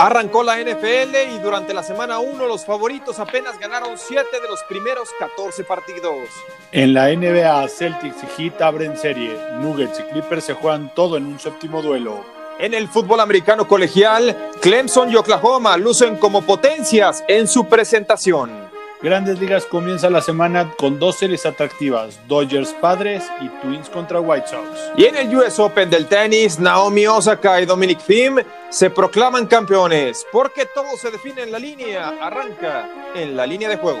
Arrancó la NFL y durante la semana 1 los favoritos apenas ganaron 7 de los primeros 14 partidos. En la NBA, Celtics y Heat abren serie. Nuggets y Clippers se juegan todo en un séptimo duelo. En el fútbol americano colegial, Clemson y Oklahoma lucen como potencias en su presentación. Grandes Ligas comienza la semana con dos series atractivas, Dodgers Padres y Twins contra White Sox. Y en el US Open del tenis, Naomi Osaka y Dominic Thiem se proclaman campeones, porque todo se define en la línea, arranca en la línea de juego.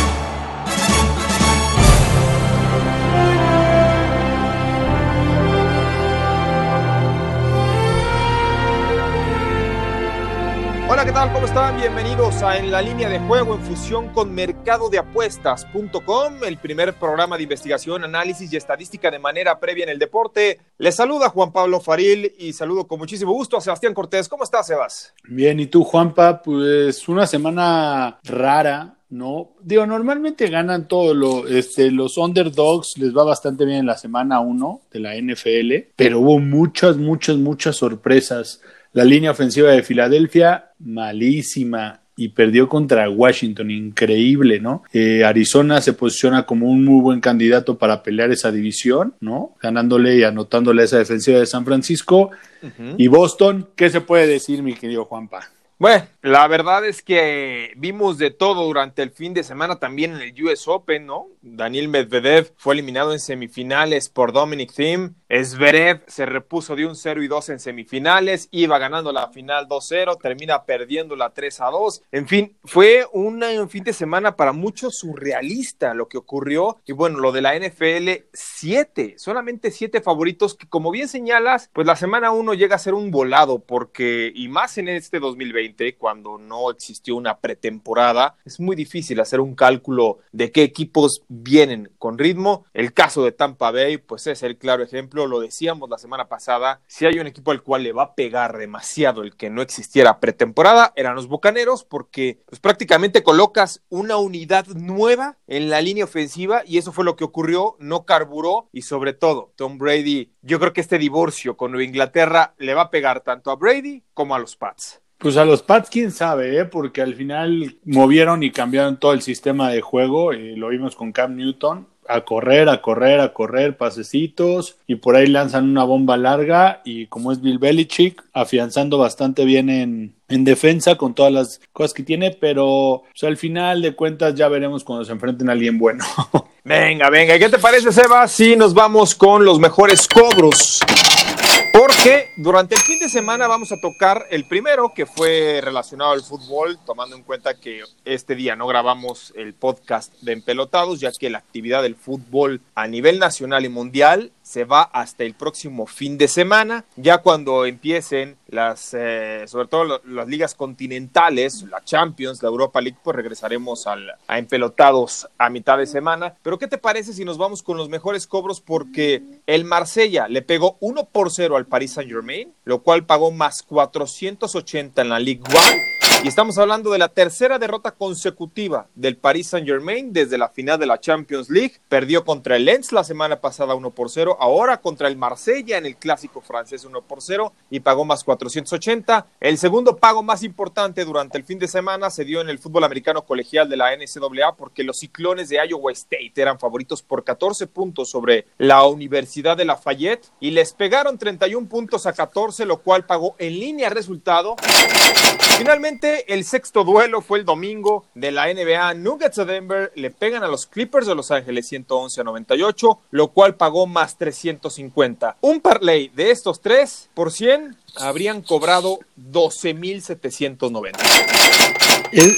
¿Cómo están? Bienvenidos a En la línea de juego en fusión con mercadodeapuestas.com, el primer programa de investigación, análisis y estadística de manera previa en el deporte. Les saluda Juan Pablo Faril y saludo con muchísimo gusto a Sebastián Cortés. ¿Cómo estás, Sebas? Bien, ¿y tú, Juanpa? Pues una semana rara, ¿no? Digo, normalmente ganan todo lo, este, los underdogs les va bastante bien en la semana 1 de la NFL, pero hubo muchas, muchas, muchas sorpresas. La línea ofensiva de Filadelfia, malísima y perdió contra Washington, increíble, ¿no? Eh, Arizona se posiciona como un muy buen candidato para pelear esa división, ¿no? Ganándole y anotándole esa defensiva de San Francisco. Y Boston, ¿qué se puede decir, mi querido Juanpa? Bueno, la verdad es que vimos de todo durante el fin de semana también en el US Open, ¿no? Daniel Medvedev fue eliminado en semifinales por Dominic Thiem. Zverev se repuso de un 0 y 2 en semifinales, iba ganando la final 2-0, termina perdiendo la 3 2. En fin, fue un fin de semana para muchos surrealista lo que ocurrió. Y bueno, lo de la NFL, siete, solamente siete favoritos que como bien señalas, pues la semana 1 llega a ser un volado porque, y más en este 2020, cuando no existió una pretemporada, es muy difícil hacer un cálculo de qué equipos vienen con ritmo. El caso de Tampa Bay, pues es el claro ejemplo, lo decíamos la semana pasada, si hay un equipo al cual le va a pegar demasiado el que no existiera pretemporada, eran los Bucaneros, porque pues prácticamente colocas una unidad nueva en la línea ofensiva y eso fue lo que ocurrió, no carburó y sobre todo Tom Brady, yo creo que este divorcio con Nueva Inglaterra le va a pegar tanto a Brady como a los Pats. Pues a los Pats, quién sabe, ¿eh? porque al final movieron y cambiaron todo el sistema de juego. Y lo vimos con Cam Newton. A correr, a correr, a correr, pasecitos. Y por ahí lanzan una bomba larga. Y como es Bill Belichick, afianzando bastante bien en, en defensa con todas las cosas que tiene. Pero pues, al final de cuentas ya veremos cuando se enfrenten a alguien bueno. venga, venga. ¿Qué te parece, Seba? Si nos vamos con los mejores cobros porque durante el fin de semana vamos a tocar el primero que fue relacionado al fútbol, tomando en cuenta que este día no grabamos el podcast de Empelotados, ya que la actividad del fútbol a nivel nacional y mundial se va hasta el próximo fin de semana, ya cuando empiecen las, eh, sobre todo las ligas continentales, la Champions, la Europa League, pues regresaremos al, a empelotados a mitad de semana. Pero ¿qué te parece si nos vamos con los mejores cobros? Porque el Marsella le pegó 1 por 0 al Paris Saint Germain, lo cual pagó más 480 en la Ligue 1 y estamos hablando de la tercera derrota consecutiva del Paris Saint-Germain desde la final de la Champions League. Perdió contra el Lens la semana pasada 1 por 0, ahora contra el Marsella en el clásico francés 1 por 0 y pagó más 480. El segundo pago más importante durante el fin de semana se dio en el fútbol americano colegial de la NCAA porque los ciclones de Iowa State eran favoritos por 14 puntos sobre la Universidad de Lafayette y les pegaron 31 puntos a 14, lo cual pagó en línea resultado. Finalmente, el sexto duelo fue el domingo de la NBA. Nuggets de Denver le pegan a los Clippers de Los Ángeles 111 a 98, lo cual pagó más 350. Un parlay de estos tres por 100 habrían cobrado 12,790.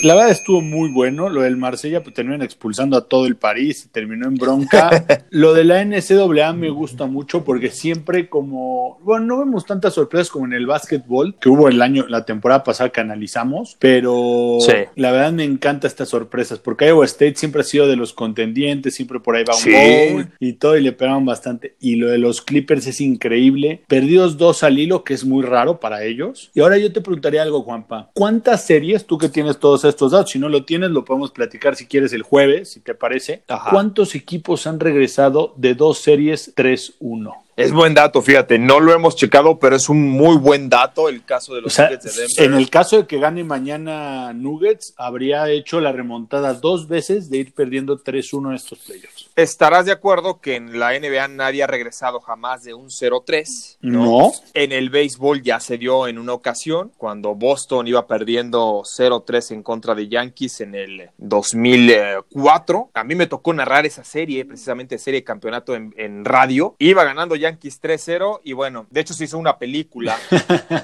La verdad estuvo muy bueno. Lo del Marsella, pues terminan expulsando a todo el París, terminó en bronca. lo de la NCAA me gusta mucho porque siempre como, bueno, no vemos tantas sorpresas como en el básquetbol que hubo el año, la temporada pasada que analizamos, pero la verdad me encanta estas sorpresas porque Iowa State siempre ha sido de los contendientes, siempre por ahí va un gol y todo y le pegaban bastante. Y lo de los Clippers es increíble. Perdidos dos al hilo, que es muy raro para ellos. Y ahora yo te preguntaría algo, Juanpa. ¿Cuántas series, tú que tienes todos estos datos, si no lo tienes, lo podemos platicar si quieres el jueves, si te parece? ¿Cuántos equipos han regresado de dos series 3-1? Es buen dato, fíjate, no lo hemos checado, pero es un muy buen dato el caso de los Nuggets de Denver. En el caso de que gane mañana Nuggets, habría hecho la remontada dos veces de ir perdiendo 3-1 en estos playoffs. Estarás de acuerdo que en la NBA nadie ha regresado jamás de un 0-3. ¿no? En el béisbol ya se dio en una ocasión, cuando Boston iba perdiendo 0-3 en contra de Yankees en el 2004. A mí me tocó narrar esa serie, precisamente serie de campeonato en, en radio. Iba ganando Yankees 3-0 y bueno, de hecho se hizo una película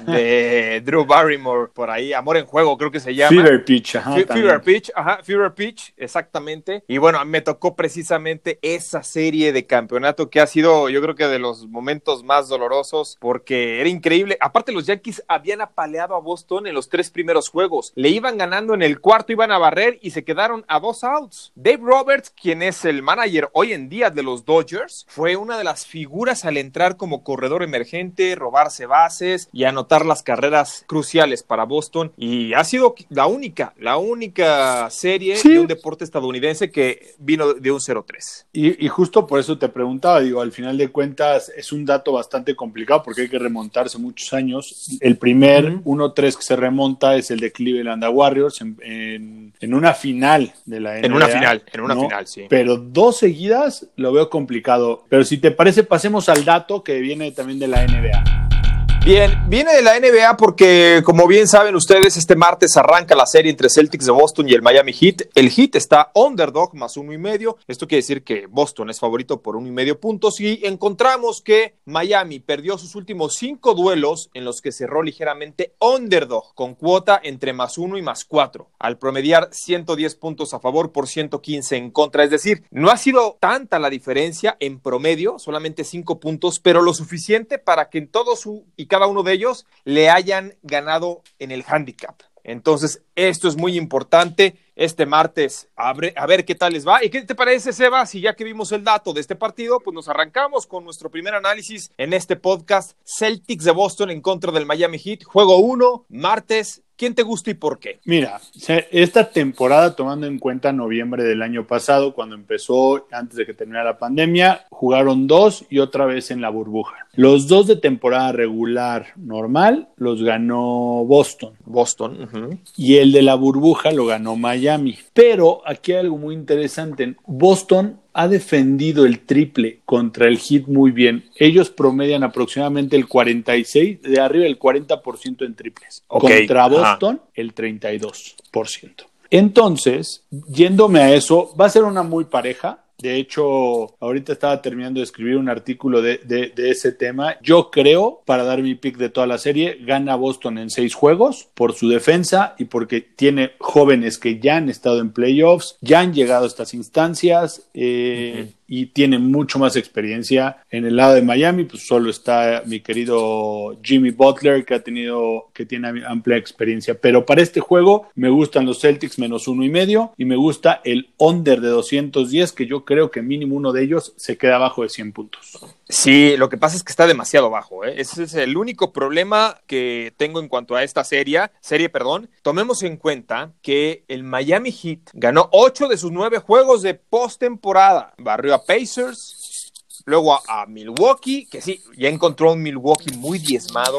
de Drew Barrymore por ahí, Amor en Juego creo que se llama. Fever Pitch, ajá. Fever Pitch, ajá, Fever Pitch, exactamente. Y bueno, me tocó precisamente esa serie de campeonato que ha sido yo creo que de los momentos más dolorosos porque era increíble. Aparte los Yankees habían apaleado a Boston en los tres primeros juegos. Le iban ganando en el cuarto, iban a barrer y se quedaron a dos outs. Dave Roberts, quien es el manager hoy en día de los Dodgers, fue una de las figuras al entrar como corredor emergente, robarse bases y anotar las carreras cruciales para Boston. Y ha sido la única, la única serie de un deporte estadounidense que vino de un 0-3. Y, justo por eso te preguntaba, digo, al final de cuentas es un dato bastante complicado porque hay que remontarse muchos años. El primer 1-3 que se remonta es el de Cleveland a Warriors en, una final de la NBA. En una final, en una final, sí. Pero dos seguidas lo veo complicado. Pero si te parece, pasemos al dato que viene también de la NBA. Bien, viene de la NBA porque, como bien saben ustedes, este martes arranca la serie entre Celtics de Boston y el Miami Heat. El Heat está underdog más uno y medio. Esto quiere decir que Boston es favorito por uno y medio puntos. Y encontramos que Miami perdió sus últimos cinco duelos en los que cerró ligeramente underdog, con cuota entre más uno y más cuatro, al promediar 110 puntos a favor por 115 en contra. Es decir, no ha sido tanta la diferencia en promedio, solamente cinco puntos, pero lo suficiente para que en todo su cada uno de ellos le hayan ganado en el handicap. Entonces, esto es muy importante. Este martes, a ver, qué tal les va. ¿Y qué te parece, Seba? Si ya que vimos el dato de este partido, pues nos arrancamos con nuestro primer análisis en este podcast. Celtics de Boston en contra del Miami Heat. Juego 1, martes ¿Quién te gusta y por qué? Mira, esta temporada, tomando en cuenta noviembre del año pasado, cuando empezó, antes de que terminara la pandemia, jugaron dos y otra vez en la burbuja. Los dos de temporada regular normal los ganó Boston. Boston. Y el de la burbuja lo ganó Miami. Pero aquí hay algo muy interesante. Boston ha defendido el triple contra el hit muy bien. Ellos promedian aproximadamente el 46, de arriba el 40% en triples. Contra Boston, el 32%. Entonces, yéndome a eso, va a ser una muy pareja. De hecho, ahorita estaba terminando de escribir un artículo de, ese tema. Yo creo, para dar mi pick de toda la serie, gana Boston en seis juegos por su defensa y porque tiene jóvenes que ya han estado en playoffs, ya han llegado a estas instancias. Eh, y tiene mucho más experiencia. En el lado de Miami, pues solo está mi querido Jimmy Butler, que ha tenido, que tiene amplia experiencia. Pero para este juego me gustan los Celtics menos uno y medio y me gusta el under de 210, que yo creo que mínimo uno de ellos se queda abajo de 100 puntos. Sí, lo que pasa es que está demasiado bajo. ¿eh? Ese es el único problema que tengo en cuanto a esta serie. Serie, perdón. Tomemos en cuenta que el Miami Heat ganó 8 de sus 9 juegos de postemporada. Barrió a Pacers, luego a, Milwaukee, que sí, ya encontró un Milwaukee muy diezmado,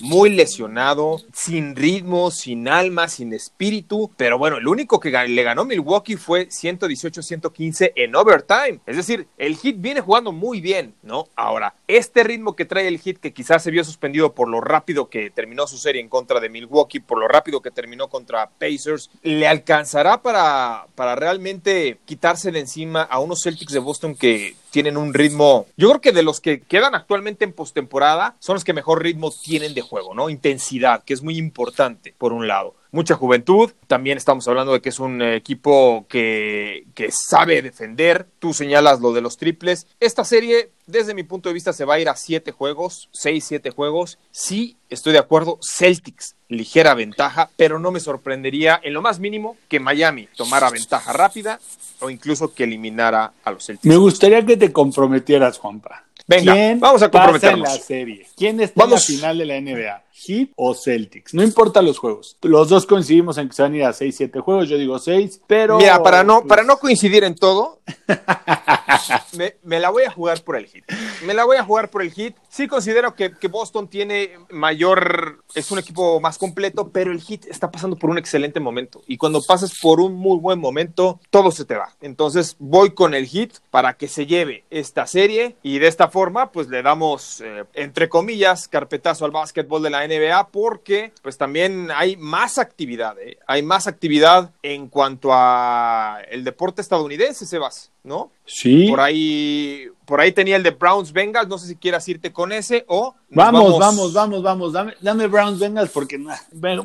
muy lesionado, sin ritmo, sin alma, sin espíritu. Pero bueno, el único que le ganó Milwaukee fue 118-115 en overtime. Es decir, el Heat viene jugando muy bien, ¿no? Ahora, este ritmo que trae el Heat, que quizás se vio suspendido por lo rápido que terminó su serie en contra de Milwaukee, por lo rápido que terminó contra Pacers, ¿le alcanzará para, para realmente quitarse de encima a unos Celtics de Boston que tienen un ritmo, yo creo que de los que quedan actualmente en postemporada, son los que mejor ritmo tienen de juego, ¿no? Intensidad, que es muy importante, por un lado. mucha juventud. También estamos hablando de que es un equipo que, que sabe defender. Tú señalas lo de los triples. Esta serie desde mi punto de vista se va a ir a siete juegos, seis, siete juegos. Sí, estoy de acuerdo, Celtics, ligera ventaja, pero no me sorprendería en lo más mínimo que Miami tomara ventaja rápida o incluso que eliminara a los Celtics. Me gustaría que te comprometieras, Juanpa. Venga, ¿Quién vamos a pasa en comprometernos. la serie? ¿Quién está Vamos. en la final de la NBA? Heat o Celtics. No importa los juegos. Los dos coincidimos en que se van a ir a 6, 7 juegos. Yo digo 6, pero. Mira, para no, pues, para no coincidir en todo, me, me la voy a jugar por el hit. Me la voy a jugar por el hit. Sí considero que, que Boston tiene mayor, es un equipo más completo, pero el hit está pasando por un excelente momento. Y cuando pasas por un muy buen momento, todo se te va. Entonces voy con el hit para que se lleve esta serie y de esta forma, pues le damos, eh, entre comillas, carpetazo al básquetbol de la NBA porque pues también hay más actividad, ¿eh? hay más actividad en cuanto a el deporte estadounidense, Sebas, ¿no? Sí. Por ahí, por ahí tenía el de Browns Bengals, no sé si quieras irte con ese o Vamos, vamos, vamos, vamos. Dame, dame Browns Bengals porque nah,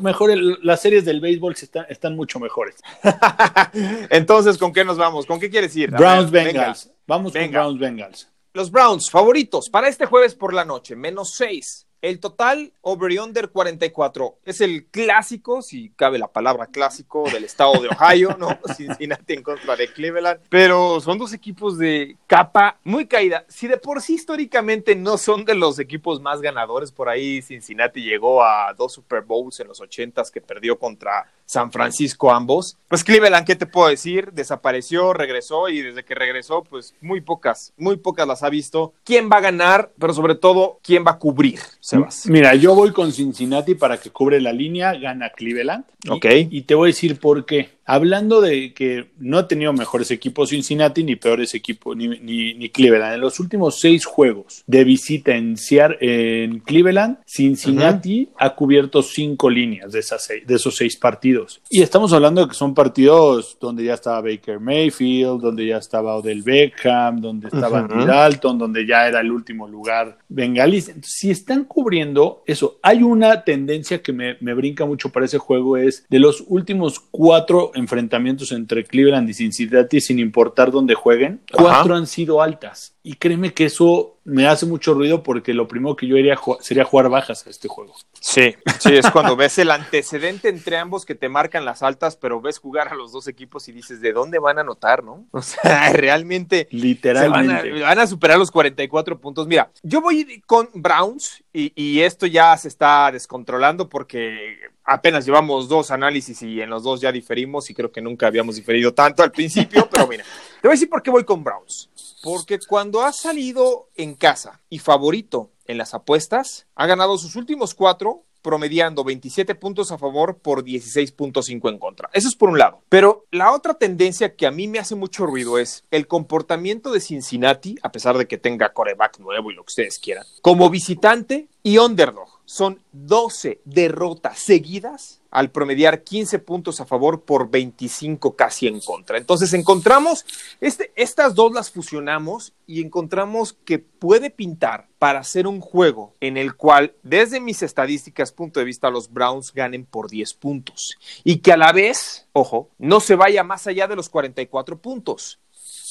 mejor el- las series del béisbol están, están mucho mejores. Entonces, ¿con qué nos vamos? ¿Con qué quieres ir? Browns venga. Bengals. Vamos Venga. con Browns Bengals. Los Browns, favoritos para este jueves por la noche, menos 6. El total, over y under 44. Es el clásico, si cabe la palabra clásico, del estado de Ohio, ¿no? Cincinnati en contra de Cleveland. Pero son dos equipos de capa muy caída. Si de por sí históricamente no son de los equipos más ganadores, por ahí Cincinnati llegó a dos Super Bowls en los 80s que perdió contra San Francisco ambos. Pues Cleveland, ¿qué te puedo decir? Desapareció, regresó y desde que regresó, pues muy pocas, muy pocas las ha visto. ¿Quién va a ganar? Pero sobre todo, ¿quién va a cubrir, Sebas? Mira, yo voy con Cincinnati para que cubre la línea, gana Cleveland. Y- Ok. Y te voy a decir por qué. Hablando de que no ha tenido mejores equipos Cincinnati ni peores equipos ni, ni, ni Cleveland. En los últimos seis juegos de visita en, Sear- en Cleveland, Cincinnati ha cubierto cinco líneas de, esas seis- de esos seis partidos. Y estamos hablando de que son partidos donde ya estaba Baker Mayfield, donde ya estaba Odell Beckham, donde estaba. Andy Dalton, donde ya era el último lugar bengalís. Entonces, si están cubriendo eso, hay una tendencia que me, me brinca mucho para ese juego, es de los últimos cuatro enfrentamientos entre Cleveland y Cincinnati, sin importar dónde jueguen, Ajá. cuatro han sido altas. Y créeme que eso me hace mucho ruido porque lo primero que yo haría sería jugar bajas a este juego. Sí, sí, es cuando ves el antecedente entre ambos que te marcan las altas, pero ves jugar a los dos equipos y dices, ¿de dónde van a anotar, no? O sea, realmente se van, a, Literalmente. van a superar los 44 puntos. Mira, yo voy con Browns y, y esto ya se está descontrolando porque apenas llevamos dos análisis y en los dos ya diferimos y creo que nunca habíamos diferido tanto al principio, pero mira, te voy a decir por qué voy con Browns. Porque cuando ha salido en casa y favorito en las apuestas, ha ganado sus últimos cuatro promediando 27 puntos a favor por 16.5 en contra. Eso es por un lado. Pero la otra tendencia que a mí me hace mucho ruido es el comportamiento de Cincinnati, a pesar de que tenga coreback nuevo y lo que ustedes quieran, como visitante y underdog. Son 12 derrotas seguidas al promediar 15 puntos a favor por 25 casi en contra. Entonces encontramos, este, estas dos las fusionamos y encontramos que puede pintar para hacer un juego en el cual, desde mis estadísticas, punto de vista, los Browns ganen por 10 puntos y que a la vez, ojo, no se vaya más allá de los 44 puntos.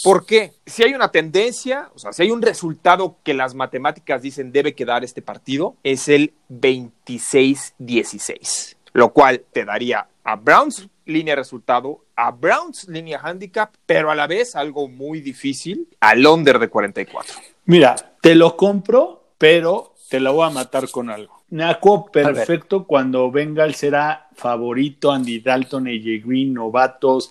¿Por qué? Si hay una tendencia, o sea, si hay un resultado que las matemáticas dicen debe quedar este partido, es el 26-16, lo cual te daría a Browns línea resultado, a Browns línea handicap, pero a la vez algo muy difícil, al under de 44. Mira, te lo compro, pero te lo voy a matar con algo. Naco perfecto cuando Bengal será favorito, Andy Dalton, AJ Green, novatos,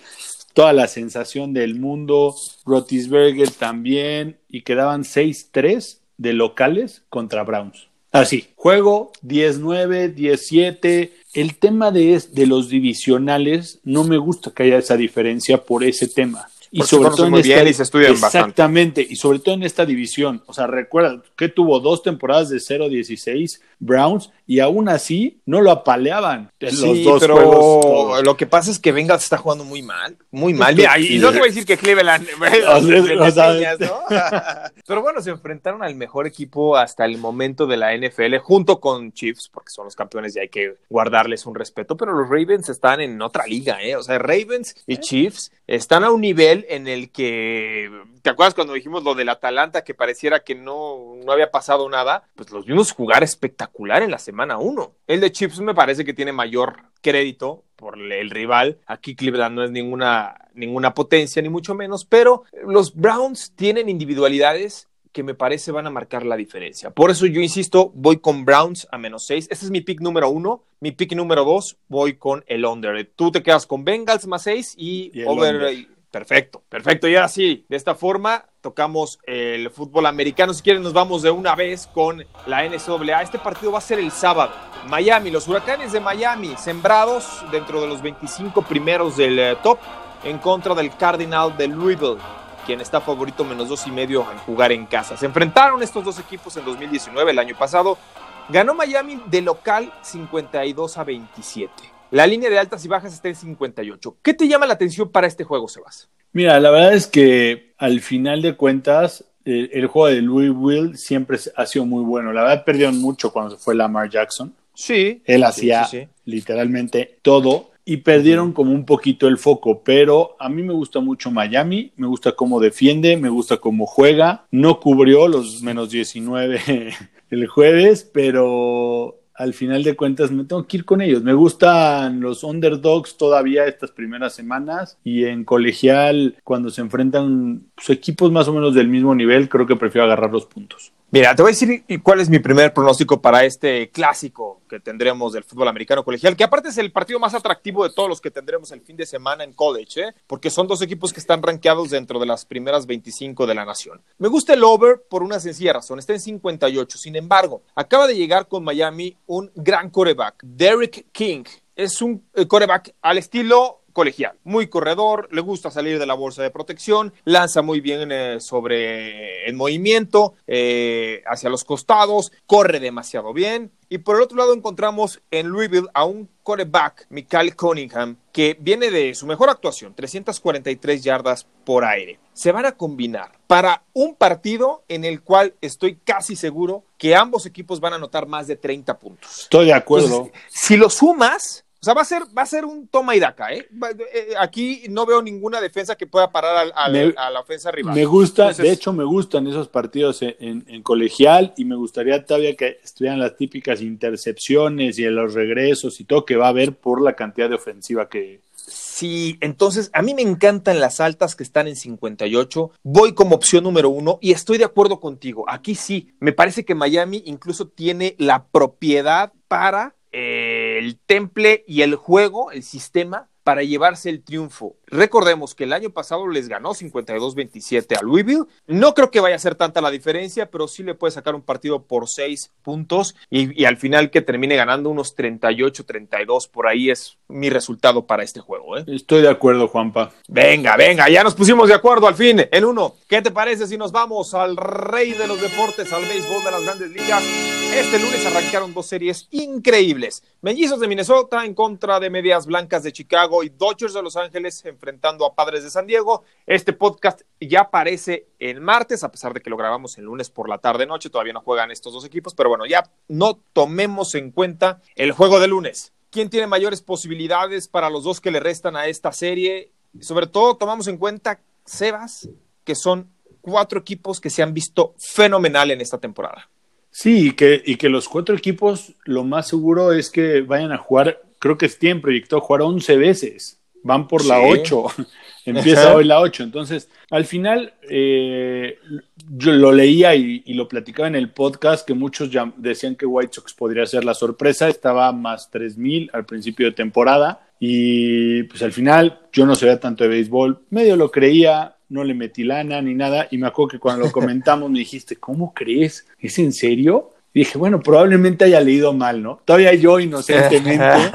toda la sensación del mundo, Rotisberger también, y quedaban 6-3 de locales contra Browns. Así, juego 19, 17. El tema de, de los divisionales, no me gusta que haya esa diferencia por ese tema. Y Porque se conocen muy bien y se estudian bastante. Exactamente, y sobre todo en esta división. O sea, recuerda que tuvo dos temporadas de 0-16 Browns y aún así no lo apaleaban en Sí, los dos pero juegos. lo que pasa es que Bengals está jugando muy mal, muy mal. Sí, y, y no te voy a decir que Cleveland pero bueno, se enfrentaron al mejor equipo hasta el momento de la NFL junto con Chiefs, porque son los campeones y hay que guardarles un respeto, pero los Ravens están en otra liga, ¿eh? O sea, Ravens y Chiefs están a un nivel en el que, ¿te acuerdas cuando dijimos lo del Atalanta que pareciera que no, no había pasado nada? Pues los vimos jugar espectacular en la semana 1. El de Chiefs me parece que tiene mayor crédito por el rival. Aquí Cleveland no es ninguna, ninguna potencia, ni mucho menos, pero los Browns tienen individualidades que me parece van a marcar la diferencia. Por eso yo insisto, voy con Browns a menos 6. Este es mi pick número uno. Mi pick número dos, voy con el under. Tú te quedas con Bengals más 6 y, Y over. under. Perfecto, perfecto. Y ahora sí, de esta forma tocamos el fútbol americano. Si quieren, nos vamos de una vez con la NCAA. Este partido va a ser el sábado. Miami, los huracanes de Miami, sembrados dentro de los 25 primeros del eh, top, en contra del Cardinal de Louisville, quien está favorito menos dos y medio al jugar en casa. Se enfrentaron estos dos equipos en 2019, el año pasado. Ganó Miami de local 52 a 27. La línea de altas y bajas está en 58. ¿Qué te llama la atención para este juego, Sebas? Mira, la verdad es que al final de cuentas, el, el juego de Louisville siempre ha sido muy bueno. La verdad, perdieron mucho cuando se fue Lamar Jackson. Sí. Él Sí, hacía sí, sí. literalmente todo y perdieron como un poquito el foco, pero a mí me gusta mucho Miami, me gusta cómo defiende, me gusta cómo juega, no cubrió los menos 19 el jueves, pero al final de cuentas me tengo que ir con ellos. Me gustan los underdogs todavía estas primeras semanas y en colegial cuando se enfrentan pues, equipos más o menos del mismo nivel, creo que prefiero agarrar los puntos. Mira, te voy a decir cuál es mi primer pronóstico para este clásico que tendremos del fútbol americano colegial, que aparte es el partido más atractivo de todos los que tendremos el fin de semana en college, ¿eh? porque son dos equipos que están rankeados dentro de las primeras 25 de la nación. Me gusta el over por una sencilla razón, está en 58. Sin embargo, acaba de llegar con Miami un gran coreback, Derek King. Es un eh, coreback al estilo colegial, muy corredor, le gusta salir de la bolsa de protección, lanza muy bien eh, sobre el movimiento, eh, hacia los costados, corre demasiado bien. Y por el otro lado encontramos en Louisville a un quarterback, Michael Cunningham, que viene de su mejor actuación, 343 yardas por aire. Se van a combinar para un partido en el cual estoy casi seguro que ambos equipos van a anotar más de 30 puntos. Estoy de acuerdo. Entonces, si lo sumas, o sea, va a ser, va a ser un toma y daca, ¿eh? Va- eh, Aquí no veo ninguna defensa que pueda parar al- al- Me- a la ofensa rival. Me gusta, Entonces, de hecho me gustan esos partidos en, en- en colegial y me gustaría todavía que estuvieran las típicas intercepciones y los regresos y todo que va a haber por la cantidad de ofensiva que... Sí, entonces a mí me encantan las altas que están en 58. Voy como opción número uno y estoy de acuerdo contigo. Aquí sí, me parece que Miami incluso tiene la propiedad para eh, el temple y el juego, el sistema, para llevarse el triunfo. Recordemos que el año pasado les ganó 52-27 a Louisville. No creo que vaya a ser tanta la diferencia, pero sí le puede sacar un partido por seis puntos y, y al final que termine ganando unos 38-32. Por ahí es mi resultado para este juego. ¿eh? Estoy de acuerdo, Juanpa. Venga, venga, ya nos pusimos de acuerdo al fin en uno. ¿Qué te parece si nos vamos al rey de los deportes, al béisbol de las grandes ligas? Este lunes arrancaron dos series increíbles. Mellizos de Minnesota en contra de Medias Blancas de Chicago y Dodgers de Los Ángeles enfrentando a Padres de San Diego. Este podcast ya aparece el martes, a pesar de que lo grabamos el lunes por la tarde noche. Todavía no juegan estos dos equipos, pero bueno, ya no tomemos en cuenta el juego de lunes. ¿Quién tiene mayores posibilidades para los dos que le restan a esta serie? Sobre todo tomamos en cuenta, Sebas, que son cuatro equipos que se han visto fenomenal en esta temporada. Sí, y que, y que los cuatro equipos lo más seguro es que vayan a jugar, creo que tienen proyectado jugar 11 veces. Van por la Sí. 8. Empieza hoy la 8. Entonces, al final, eh, yo lo leía y, y lo platicaba en el podcast que muchos ya decían que White Sox podría ser la sorpresa. Estaba más 3000 al principio de temporada. Y pues al final, yo no sabía tanto de béisbol. Medio lo creía, no le metí lana ni nada. Y me acuerdo que cuando lo comentamos me dijiste, ¿cómo crees? ¿Es en serio? Y dije, bueno, probablemente haya leído mal, ¿no? Todavía yo inocentemente.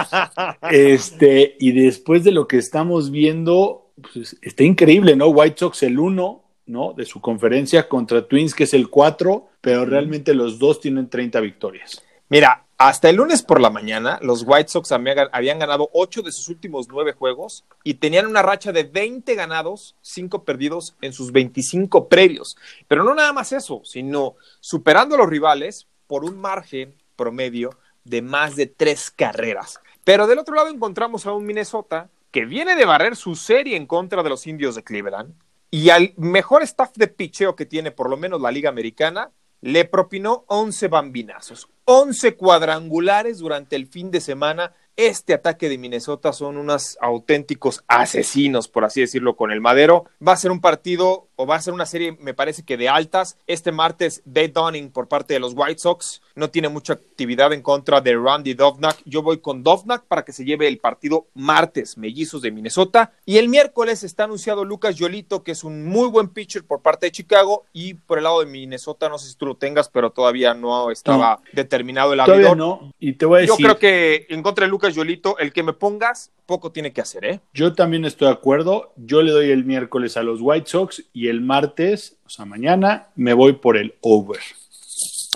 este, y después de lo que estamos viendo, pues está increíble, ¿no? White Sox el 1, ¿no? De su conferencia contra Twins, que es el 4, pero realmente los dos tienen 30 victorias. Mira, hasta el lunes por la mañana, los White Sox habían ganado 8 de sus últimos 9 juegos y tenían una racha de 20 ganados, 5 perdidos en sus 25 previos. Pero no nada más eso, sino superando a los rivales por un margen promedio de más de 3 carreras. Pero del otro lado encontramos a un Minnesota que viene de barrer su serie en contra de los indios de Cleveland y al mejor staff de picheo que tiene por lo menos la Liga Americana, le propinó 11 bambinazos, 11 cuadrangulares durante el fin de semana este ataque de Minnesota son unos auténticos asesinos, por así decirlo, con el madero. Va a ser un partido o va a ser una serie, me parece que de altas. Este martes, Dave Donning por parte de los White Sox no tiene mucha actividad en contra de Randy Dovnak. Yo voy con Dovnak para que se lleve el partido martes, mellizos de Minnesota. Y el miércoles está anunciado Lucas Yolito, que es un muy buen pitcher por parte de Chicago. Y por el lado de Minnesota, no sé si tú lo tengas, pero todavía no estaba determinado el abridor. no. Y te voy a decir... Yo creo que en contra de Lucas Yolito, el que me pongas, poco tiene que hacer, ¿eh? Yo también estoy de acuerdo. Yo le doy el miércoles a los White Sox y el martes, o sea, mañana, me voy por el over.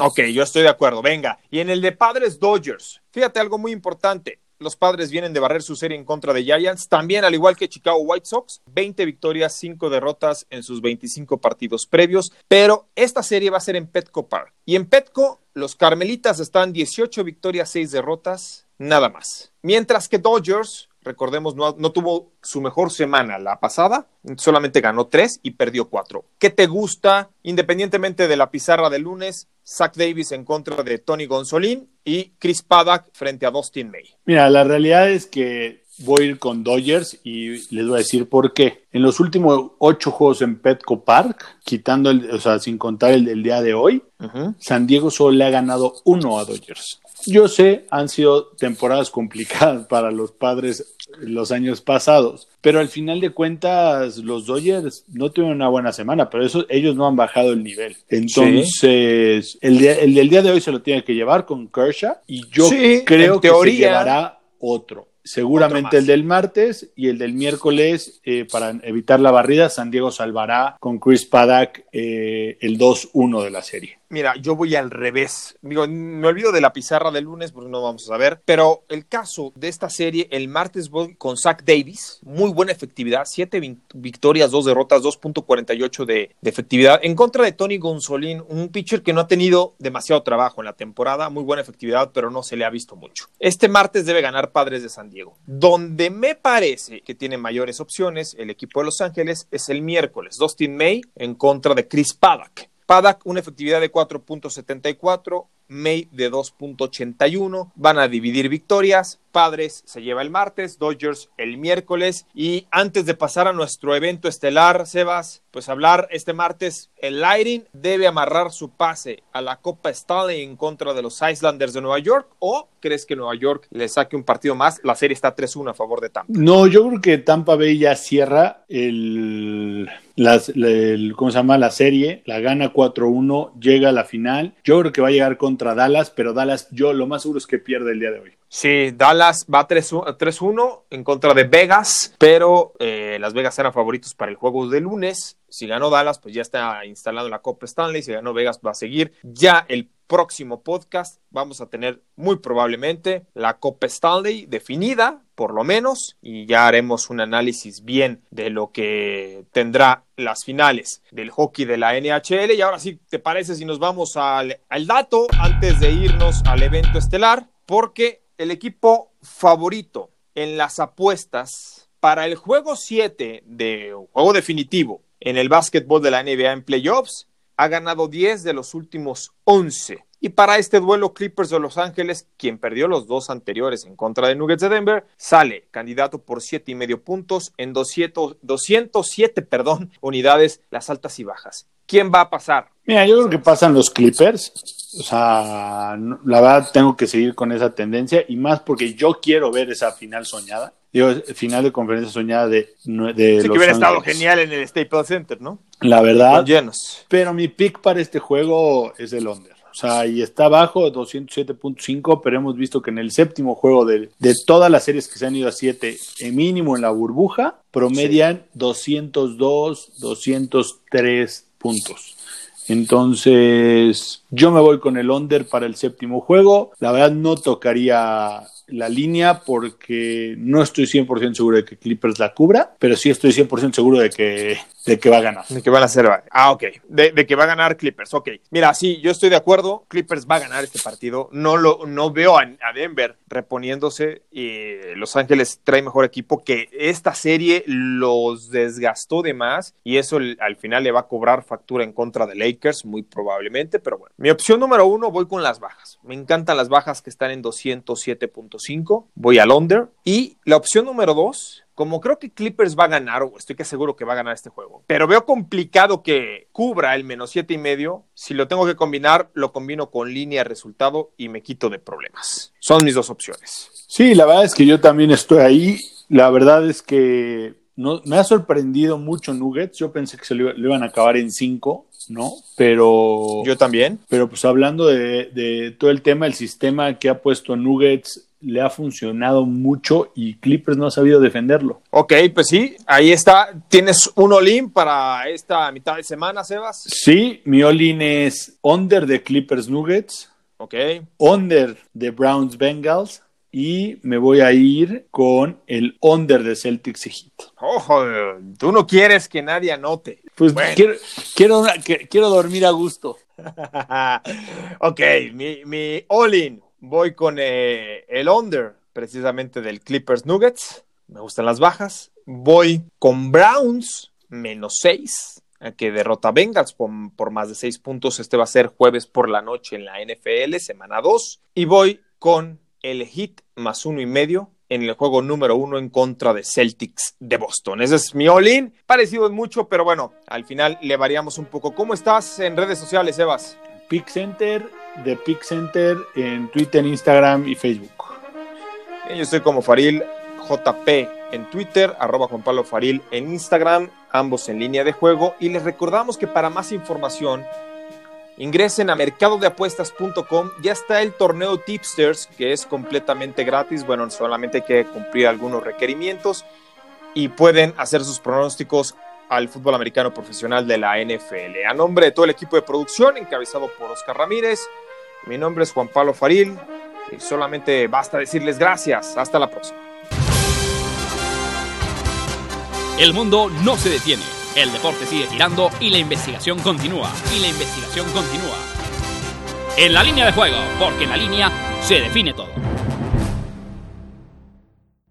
Ok, yo estoy de acuerdo. Venga. Y en el de Padres Dodgers, fíjate algo muy importante. Los padres vienen de barrer su serie en contra de Giants, también al igual que Chicago White Sox, 20 victorias, 5 derrotas en sus 25 partidos previos, pero esta serie va a ser en Petco Park. Y en Petco, los Carmelitas están 18 victorias, 6 derrotas, nada más. Mientras que Dodgers, recordemos, no, no, tuvo su mejor semana la pasada, solamente ganó tres y perdió cuatro. ¿Qué te gusta, independientemente de la pizarra del lunes? Zach Davis en contra de Tony Gonzolín y Chris Paddock frente a Dustin May. Mira, la realidad es que voy a ir con Dodgers y les voy a decir por qué. En los últimos ocho juegos en Petco Park, quitando el, o sea, sin contar el del día de hoy, uh -huh. San Diego solo le ha ganado uno a Dodgers. Yo sé, han sido temporadas complicadas para los padres los años pasados, pero al final de cuentas los Dodgers no tuvieron una buena semana, pero eso ellos no han bajado el nivel. Entonces, sí. el, día, el, del día de hoy se lo tiene que llevar con Kershaw y yo sí, creo que teoría, se llevará otro. Seguramente el del martes y el del miércoles, eh, para evitar la barrida, San Diego salvará con Chris Paddock eh, el 2-1 de la serie. Mira, yo voy al revés. Digo, me olvido de la pizarra del lunes porque no vamos a saber. Pero el caso de esta serie, el martes voy con Zach Davis. Muy buena efectividad. Siete victorias, dos derrotas, 2.48 de, de, efectividad. En contra de Tony Gonzolín, un pitcher que no ha tenido demasiado trabajo en la temporada. Muy buena efectividad, pero no se le ha visto mucho. Este martes debe ganar Padres de San Diego. Donde me parece que tiene mayores opciones el equipo de Los Ángeles es el miércoles. Dustin May en contra de Chris Paddock. Paddock, una efectividad de 4.74, May de 2.81. Van a dividir victorias. Padres se lleva el martes, Dodgers el miércoles. Y antes de pasar a nuestro evento estelar, Sebas, pues hablar este martes, el Lightning debe amarrar su pase a la Copa Stanley en contra de los Islanders de Nueva York. ¿O crees que Nueva York le saque un partido más? La serie está 3-1 a favor de Tampa. No, yo creo que Tampa Bay ya cierra el, las, ¿cómo se llama? La serie, la gana 4-1, llega a la final. Yo creo que va a llegar contra Dallas, pero Dallas, yo lo más seguro es que pierde el día de hoy. Sí, Dallas va 3-1 en contra de Vegas, pero eh, las Vegas eran favoritos para el juego de lunes. Si ganó Dallas, pues ya está instalado en la Copa Stanley. Si ganó Vegas, va a seguir. Ya el próximo podcast vamos a tener muy probablemente la Copa Stanley definida, por lo menos, y ya haremos un análisis bien de lo que tendrá las finales del hockey de la NHL. Y ahora sí, ¿te parece si nos vamos al, al dato antes de irnos al evento estelar? Porque el equipo favorito en las apuestas para el juego 7 de juego definitivo en el básquetbol de la NBA en playoffs ha ganado 10 de los últimos 11. Y para este duelo, Clippers de Los Ángeles, quien perdió los dos anteriores en contra de Nuggets de Denver, sale candidato por siete y medio puntos en 200, 207 perdón, unidades, las altas y bajas. ¿Quién va a pasar? Mira, yo creo que pasan los Clippers. O sea, la verdad tengo que seguir con esa tendencia y más porque yo quiero ver esa final soñada. Digo, final de conferencia soñada de, de sí, que hubiera estado genial en el Staples Center, ¿no? La verdad. llenos. Pero mi pick para este juego es el under. O sea, y está abajo, 207.5, pero hemos visto que en el séptimo juego de, de, todas las series que se han ido a 7, en mínimo en la burbuja, promedian sí. 202, 203 puntos. Entonces, yo me voy con el under para el séptimo juego. La verdad no tocaría la línea porque no estoy 100% seguro de que Clippers la cubra, pero sí estoy 100% seguro de que, de que va a ganar. De que van a hacer. Ah, ok. De, de, que va a ganar Clippers. Ok. Mira, sí, yo estoy de acuerdo. Clippers va a ganar este partido. No, lo, no veo a, a Denver reponiéndose y Los Ángeles trae mejor equipo que esta serie los desgastó de más y eso al final le va a cobrar factura en contra de Lakers, muy probablemente. Pero bueno, mi opción número uno, voy con las bajas. Me encantan las bajas que están en 207.5. Voy al under. Y la opción número dos, como creo que Clippers va a ganar, o estoy que seguro que va a ganar este juego, pero veo complicado que cubra el menos siete y medio. Si lo tengo que combinar, lo combino con línea resultado y me quito de problemas. Son mis dos opciones. Sí, la verdad es que yo también estoy ahí. La verdad es que no, me ha sorprendido mucho Nuggets. Yo pensé que se lo, iban a acabar en cinco, ¿no? Pero. Yo también. Pero pues hablando de, de todo el tema, el sistema que ha puesto Nuggets le ha funcionado mucho y Clippers no ha sabido defenderlo. Ok, pues sí, ahí está. ¿Tienes un all para esta mitad de semana, Sebas? Sí, mi all es under de Clippers Nuggets. Ok. Under de Browns Bengals. Y me voy a ir con el under de Celtics y Heat. Ojo, tú no quieres que nadie anote. Pues bueno. quiero, quiero, quiero dormir a gusto. ok, mi, mi all-in voy con eh, el under, precisamente del Clippers Nuggets. Me gustan las bajas. Voy con Browns, menos 6, que derrota Bengals por, por, más de 6 puntos. Este va a ser jueves por la noche en la NFL, semana 2. Y voy con el Hit más uno y medio en el juego número uno en contra de Celtics de Boston. Ese es mi all-in. Parecido en mucho, pero bueno, al final le variamos un poco. ¿Cómo estás en redes sociales, Evas? Pick Center de Pick Center en Twitter, Instagram y Facebook. Yo estoy como Faril JP en Twitter, arroba Juan Pablo Faril en Instagram, ambos en línea de juego. Y les recordamos que para más información ingresen a mercadodeapuestas.com. Ya está el torneo Tipsters, que es completamente gratis. Bueno, solamente hay que cumplir algunos requerimientos y pueden hacer sus pronósticos al fútbol americano profesional de la NFL. A nombre de todo el equipo de producción, encabezado por Oscar Ramírez, mi nombre es Juan Pablo Faril y solamente basta decirles gracias. Hasta la próxima. El mundo no se detiene, el deporte sigue girando y la investigación continúa. Y la investigación continúa. En la línea de juego, porque en la línea se define todo.